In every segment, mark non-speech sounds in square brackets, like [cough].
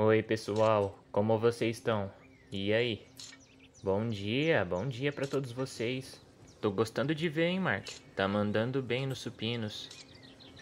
Oi, pessoal, como vocês estão? E aí? Bom dia, bom dia para todos vocês. Tô gostando de ver, hein, Mark? Tá mandando bem nos supinos.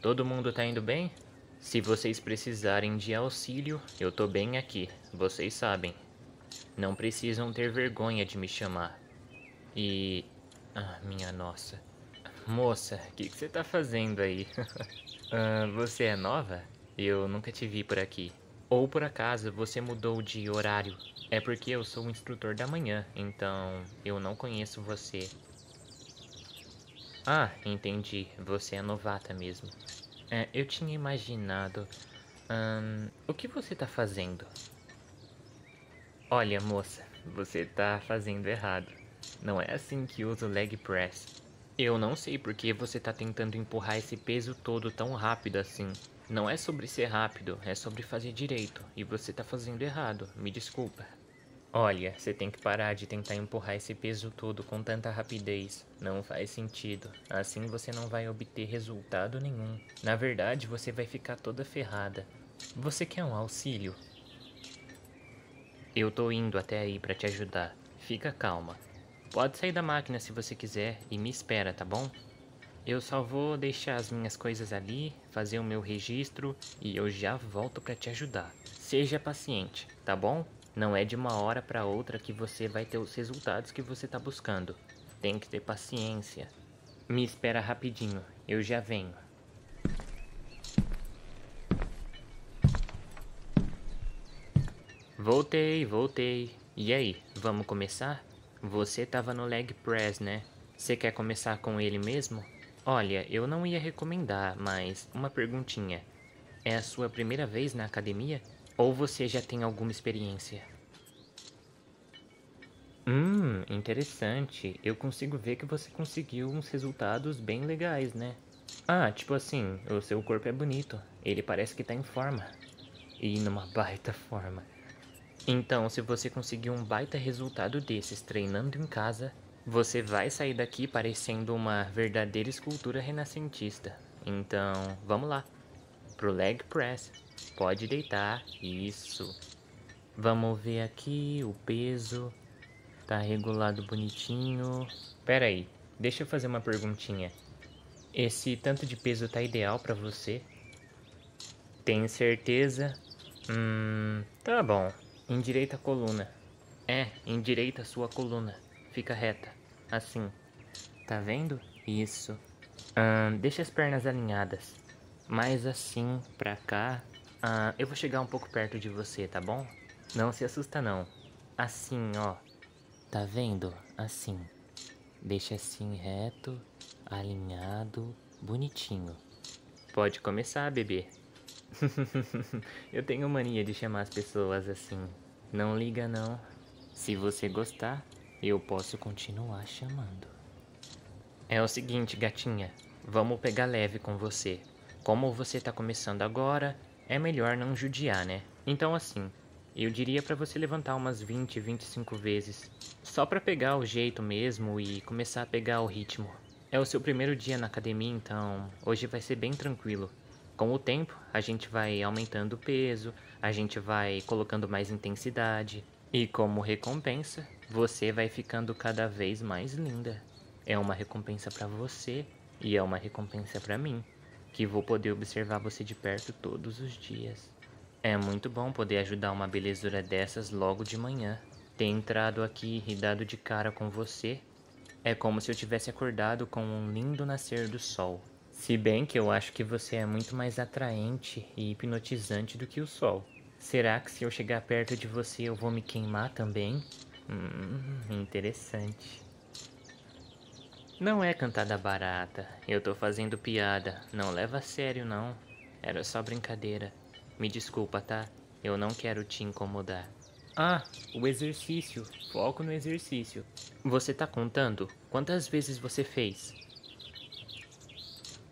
Todo mundo tá indo bem? Se vocês precisarem de auxílio, eu tô bem aqui, vocês sabem. Não precisam ter vergonha de me chamar. E. Ah, minha nossa. Moça, o que, você tá fazendo aí? uh, [laughs] você é nova? Eu nunca te vi por aqui. Ou por acaso você mudou de horário? É porque eu sou o instrutor da manhã, então eu não conheço você. Ah, entendi. Você é novata mesmo. É, eu tinha imaginado. Hum, o que você tá fazendo? Olha, moça, você tá fazendo errado. Não é assim que usa o leg press. Eu não sei por que você tá tentando empurrar esse peso todo tão rápido assim. Não é sobre ser rápido, é sobre fazer direito. E você tá fazendo errado, me desculpa. Olha, você tem que parar de tentar empurrar esse peso todo com tanta rapidez. Não faz sentido. Assim você não vai obter resultado nenhum. Na verdade, você vai ficar toda ferrada. Você quer um auxílio? Eu tô indo até aí para te ajudar. Fica calma. Pode sair da máquina se você quiser e me espera, tá bom? Eu só vou deixar as minhas coisas ali, fazer o meu registro e eu já volto para te ajudar. Seja paciente, tá bom? Não é de uma hora para outra que você vai ter os resultados que você está buscando. Tem que ter paciência. Me espera rapidinho, eu já venho. Voltei, voltei. E aí, vamos começar? Você tava no leg press, né? Você quer começar com ele mesmo? Olha, eu não ia recomendar, mas uma perguntinha. É a sua primeira vez na academia? Ou você já tem alguma experiência? Hum, interessante. Eu consigo ver que você conseguiu uns resultados bem legais, né? Ah, tipo assim, o seu corpo é bonito. Ele parece que tá em forma. E numa [laughs] baita forma. Então, se você conseguir um baita resultado desses treinando em casa, você vai sair daqui parecendo uma verdadeira escultura renascentista. Então, vamos lá. Pro leg press. Pode deitar. Isso. Vamos ver aqui o peso. Tá regulado bonitinho. Pera aí, deixa eu fazer uma perguntinha. Esse tanto de peso tá ideal para você? Tem certeza? Hum, tá bom. Endireita a coluna. É, endireita a sua coluna. Fica reta. Assim. Tá vendo? Isso. Deixa as pernas alinhadas. Mais assim, pra cá. Eu vou chegar um pouco perto de você, tá bom? Não se assusta não. Assim, ó. Tá vendo? Assim. Deixa assim reto, alinhado, bonitinho. Pode começar, bebê. [laughs] eu tenho mania de chamar as pessoas assim. Não liga não. Se você gostar, eu posso continuar chamando. É o seguinte, gatinha. Vamos pegar leve com você. Como você tá começando agora, é melhor não judiar, né? Então assim, eu diria para você levantar umas 20, 25 vezes, só para pegar o jeito mesmo e começar a pegar o ritmo. É o seu primeiro dia na academia, então hoje vai ser bem tranquilo. Com o tempo, a gente vai aumentando o peso, a gente vai colocando mais intensidade, e como recompensa, você vai ficando cada vez mais linda. É uma recompensa para você e é uma recompensa para mim que vou poder observar você de perto todos os dias. É muito bom poder ajudar uma belezura dessas logo de manhã. Ter entrado aqui e dado de cara com você é como se eu tivesse acordado com um lindo nascer do sol. Se bem que eu acho que você é muito mais atraente e hipnotizante do que o sol. Será que se eu chegar perto de você eu vou me queimar também? Hum, interessante. Não é cantada barata. Eu tô fazendo piada. Não leva a sério, não. Era só brincadeira. Me desculpa, tá? Eu não quero te incomodar. Ah, o exercício. Foco no exercício. Você tá contando? Quantas vezes você fez?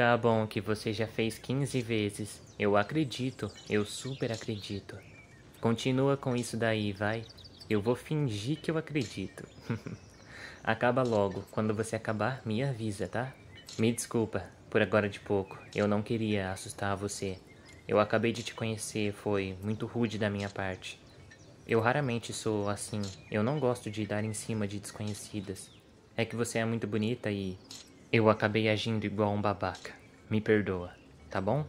Tá bom que você já fez 15 vezes. Eu acredito. Eu super acredito. Continua com isso daí, vai. Eu vou fingir que eu acredito. [laughs] Acaba logo. Quando você acabar, me avisa, tá? Me desculpa por agora de pouco. Eu não queria assustar você. Eu acabei de te conhecer, foi muito rude da minha parte. Eu raramente sou assim. Eu não gosto de dar em cima de desconhecidas. É que você é muito bonita e eu acabei agindo igual um babaca. Me perdoa, tá bom?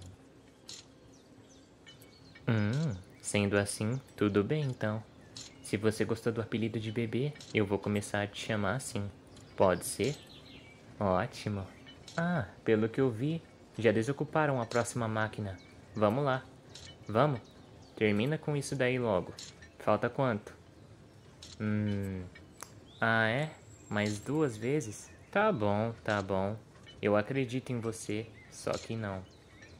Hum, sendo assim, tudo bem então. Se você gostou do apelido de bebê, eu vou começar a te chamar assim. Pode ser? Ótimo. Ah, pelo que eu vi, já desocuparam a próxima máquina. Vamos lá. Vamos. Termina com isso daí logo. Falta quanto? Hum. Ah, é? Mais duas vezes? Tá bom, tá bom. Eu acredito em você, só que não.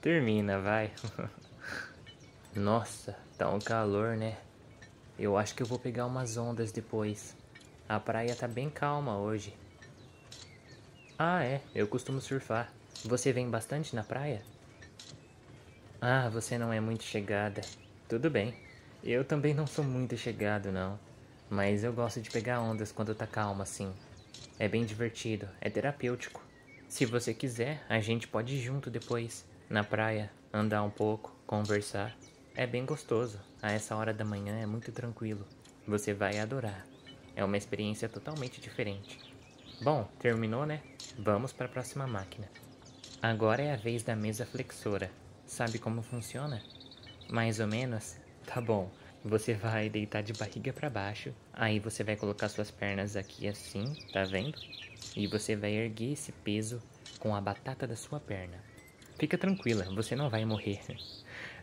Termina, vai. [laughs] Nossa, tá um calor, né? Eu acho que eu vou pegar umas ondas depois. A praia tá bem calma hoje. Ah, é, eu costumo surfar. Você vem bastante na praia? Ah, você não é muito chegada. Tudo bem. Eu também não sou muito chegado, não. Mas eu gosto de pegar ondas quando tá calma assim. É bem divertido, é terapêutico. Se você quiser, a gente pode ir junto depois, na praia, andar um pouco, conversar. É bem gostoso. A essa hora da manhã é muito tranquilo. Você vai adorar. É uma experiência totalmente diferente. Bom, terminou, né? Vamos para a próxima máquina. Agora é a vez da mesa flexora. Sabe como funciona? Mais ou menos? Tá bom. Você vai deitar de barriga para baixo. Aí você vai colocar suas pernas aqui assim, tá vendo? E você vai erguer esse peso com a batata da sua perna. Fica tranquila, você não vai morrer.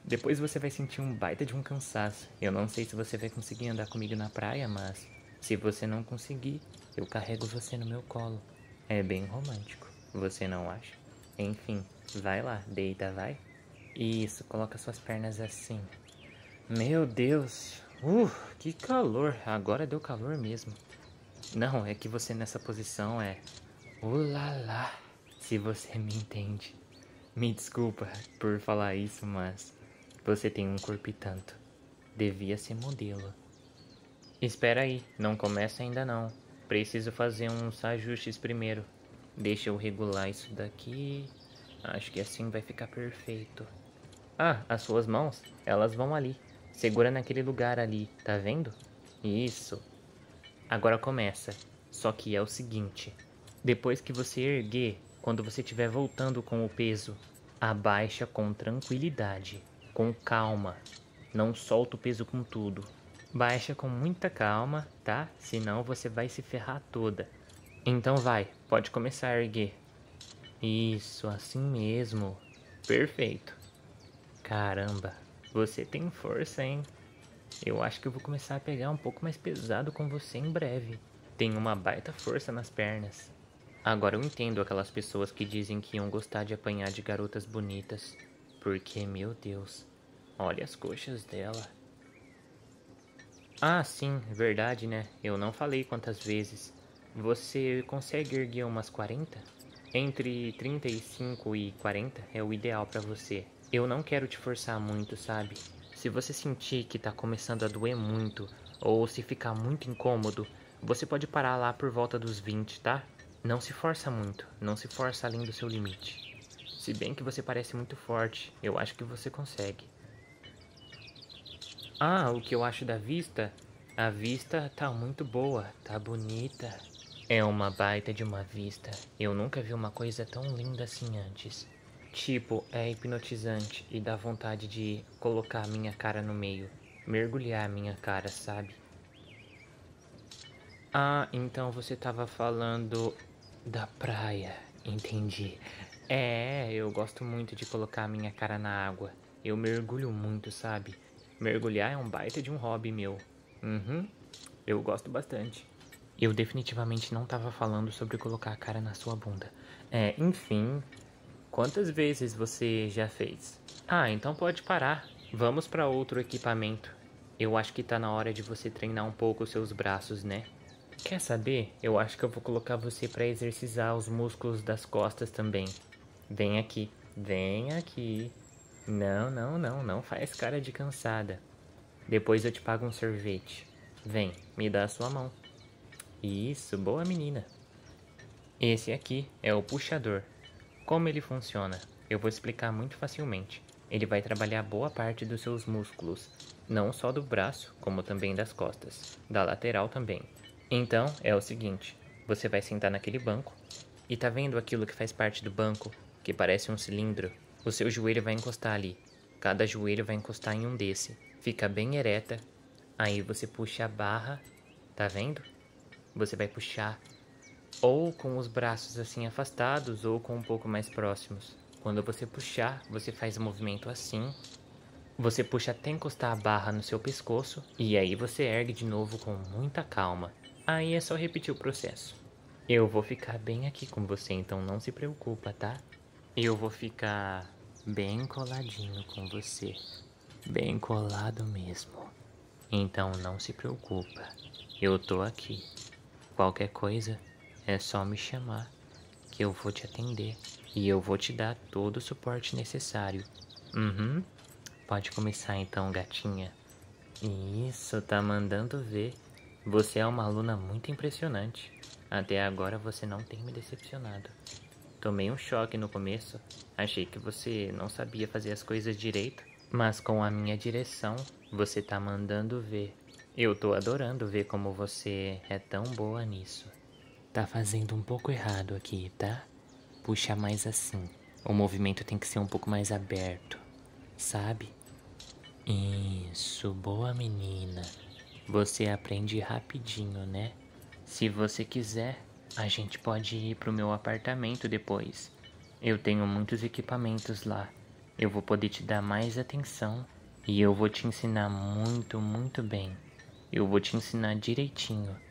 Depois você vai sentir um baita de um cansaço. Eu não sei se você vai conseguir andar comigo na praia, mas se você não conseguir, eu carrego você no meu colo. É bem romântico, você não acha? Enfim, vai lá, deita, vai. Isso, coloca suas pernas assim. Meu Deus, uh, que calor. Agora deu calor mesmo. Não, é que você nessa posição é. Ulala, se você me entende. Me desculpa por falar isso, mas você tem um corpo e tanto. Devia ser modelo. Espera aí, não começa ainda não. Preciso fazer uns ajustes primeiro. Deixa eu regular isso daqui. Acho que assim vai ficar perfeito. Ah, as suas mãos, elas vão ali. Segura naquele lugar ali, tá vendo? Isso. Agora começa. Só que é o seguinte. Depois que você erguer, quando você estiver voltando com o peso, abaixa com tranquilidade com calma. Não solta o peso com tudo. Baixa com muita calma, tá? Senão você vai se ferrar toda. Então vai, pode começar a erguer. Isso, assim mesmo. Perfeito. Caramba, você tem força, hein? Eu acho que eu vou começar a pegar um pouco mais pesado com você em breve. Tem uma baita força nas pernas. Agora eu entendo aquelas pessoas que dizem que iam gostar de apanhar de garotas bonitas. Porque, meu Deus, olha as coxas dela. Ah, sim, verdade, né? Eu não falei quantas vezes. Você consegue erguer umas 40? Entre 35 e 40 é o ideal para você. Eu não quero te forçar muito, sabe? Se você sentir que tá começando a doer muito ou se ficar muito incômodo, você pode parar lá por volta dos 20, tá? Não se força muito, não se força além do seu limite. Se bem que você parece muito forte, eu acho que você consegue. Ah, o que eu acho da vista? A vista tá muito boa, tá bonita. É uma baita de uma vista. Eu nunca vi uma coisa tão linda assim antes. Tipo, é hipnotizante e dá vontade de colocar a minha cara no meio. Mergulhar a minha cara, sabe? Ah, então você tava falando da praia. Entendi. É, eu gosto muito de colocar a minha cara na água. Eu mergulho muito, sabe? Mergulhar é um baita de um hobby meu. Uhum, eu gosto bastante. Eu definitivamente não tava falando sobre colocar a cara na sua bunda. É, enfim. Quantas vezes você já fez? Ah, então pode parar. Vamos para outro equipamento. Eu acho que tá na hora de você treinar um pouco os seus braços, né? Quer saber? Eu acho que eu vou colocar você para exercitar os músculos das costas também. Vem aqui, vem aqui. Não, não, não, não faz cara de cansada. Depois eu te pago um sorvete. Vem, me dá a sua mão. Isso, boa menina. Esse aqui é o puxador. Como ele funciona? Eu vou explicar muito facilmente. ele vai trabalhar boa parte dos seus músculos, não só do braço, como também das costas, da lateral também. Então, é o seguinte, você vai sentar naquele banco e tá vendo aquilo que faz parte do banco, que parece um cilindro? O seu joelho vai encostar ali. Cada joelho vai encostar em um desse. Fica bem ereta. Aí você puxa a barra, tá vendo? Você vai puxar ou com os braços assim afastados ou com um pouco mais próximos. Quando você puxar, você faz o movimento assim. Você puxa até encostar a barra no seu pescoço e aí você ergue de novo com muita calma. Aí é só repetir o processo. Eu vou ficar bem aqui com você, então não se preocupa, tá? Eu vou ficar bem coladinho com você. Bem colado mesmo. Então não se preocupa. Eu tô aqui. Qualquer coisa é só me chamar que eu vou te atender e eu vou te dar todo o suporte necessário. Uhum. Pode começar então, gatinha. Isso, tá mandando ver. Você é uma aluna muito impressionante. Até agora você não tem me decepcionado. Tomei um choque no começo. Achei que você não sabia fazer as coisas direito. Mas com a minha direção, você tá mandando ver. Eu tô adorando ver como você é tão boa nisso. Tá fazendo um pouco errado aqui, tá? Puxa mais assim. O movimento tem que ser um pouco mais aberto, sabe? Isso, boa menina. Você aprende rapidinho, né? Se você quiser, a gente pode ir pro meu apartamento depois. Eu tenho muitos equipamentos lá. Eu vou poder te dar mais atenção e eu vou te ensinar muito, muito bem. Eu vou te ensinar direitinho.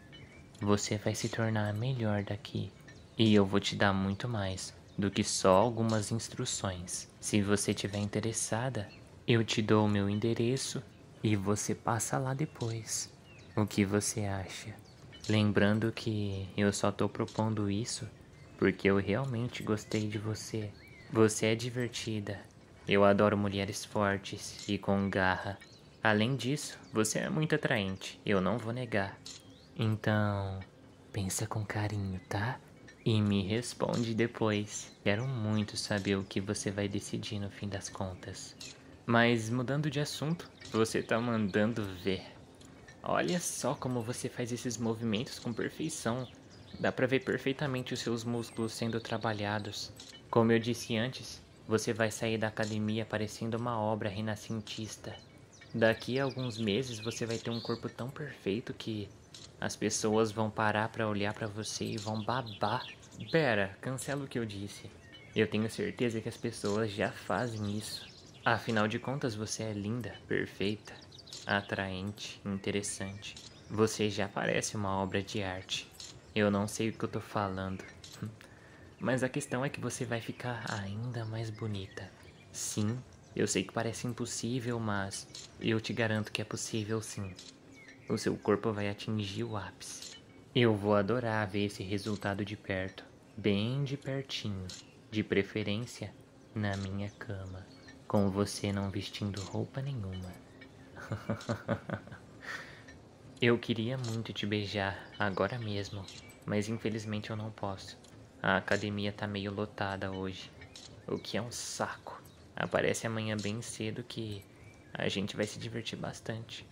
Você vai se tornar melhor daqui. E eu vou te dar muito mais do que só algumas instruções. Se você tiver interessada, eu te dou o meu endereço e você passa lá depois. O que você acha? Lembrando que eu só tô propondo isso porque eu realmente gostei de você. Você é divertida. Eu adoro mulheres fortes e com garra. Além disso, você é muito atraente, eu não vou negar. Então, pensa com carinho, tá? E me responde depois. Quero muito saber o que você vai decidir no fim das contas. Mas mudando de assunto, você tá mandando ver. Olha só como você faz esses movimentos com perfeição. Dá pra ver perfeitamente os seus músculos sendo trabalhados. Como eu disse antes, você vai sair da academia parecendo uma obra renascentista. Daqui a alguns meses você vai ter um corpo tão perfeito que as pessoas vão parar para olhar para você e vão babar. Pera, cancela o que eu disse. Eu tenho certeza que as pessoas já fazem isso. Afinal de contas, você é linda, perfeita, atraente, interessante. Você já parece uma obra de arte. Eu não sei o que eu tô falando. [laughs] Mas a questão é que você vai ficar ainda mais bonita. Sim, eu sei que parece impossível, mas eu te garanto que é possível sim o seu corpo vai atingir o ápice. Eu vou adorar ver esse resultado de perto, bem de pertinho, de preferência na minha cama, com você não vestindo roupa nenhuma. [laughs] eu queria muito te beijar agora mesmo, mas infelizmente eu não posso. A academia tá meio lotada hoje, o que é um saco. Aparece amanhã bem cedo que a gente vai se divertir bastante.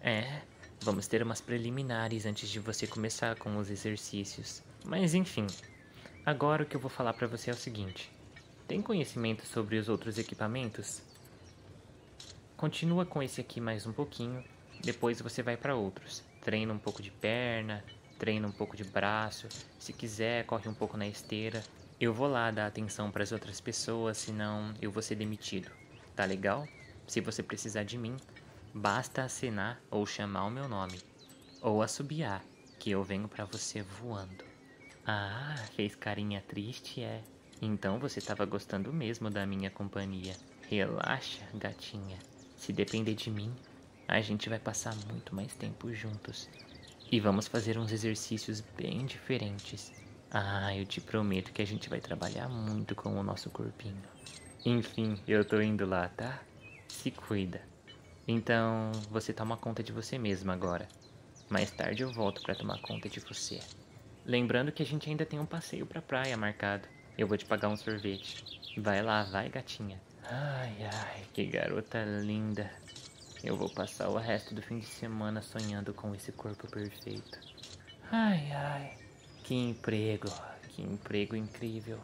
É, Vamos ter umas preliminares antes de você começar com os exercícios. Mas enfim, agora o que eu vou falar para você é o seguinte: tem conhecimento sobre os outros equipamentos? Continua com esse aqui mais um pouquinho, depois você vai para outros. Treina um pouco de perna, treina um pouco de braço, se quiser, corre um pouco na esteira. Eu vou lá dar atenção para as outras pessoas, senão eu vou ser demitido. Tá legal? Se você precisar de mim, Basta acenar ou chamar o meu nome, ou assobiar, que eu venho para você voando. Ah, fez carinha triste, é? Então você estava gostando mesmo da minha companhia. Relaxa, gatinha. Se depender de mim, a gente vai passar muito mais tempo juntos. E vamos fazer uns exercícios bem diferentes. Ah, eu te prometo que a gente vai trabalhar muito com o nosso corpinho. Enfim, eu tô indo lá, tá? Se cuida. Então, você toma conta de você mesmo agora. Mais tarde eu volto para tomar conta de você. Lembrando que a gente ainda tem um passeio pra praia marcado. Eu vou te pagar um sorvete. Vai lá, vai, gatinha. Ai, ai, que garota linda. Eu vou passar o resto do fim de semana sonhando com esse corpo perfeito. Ai, ai, que emprego, que emprego incrível.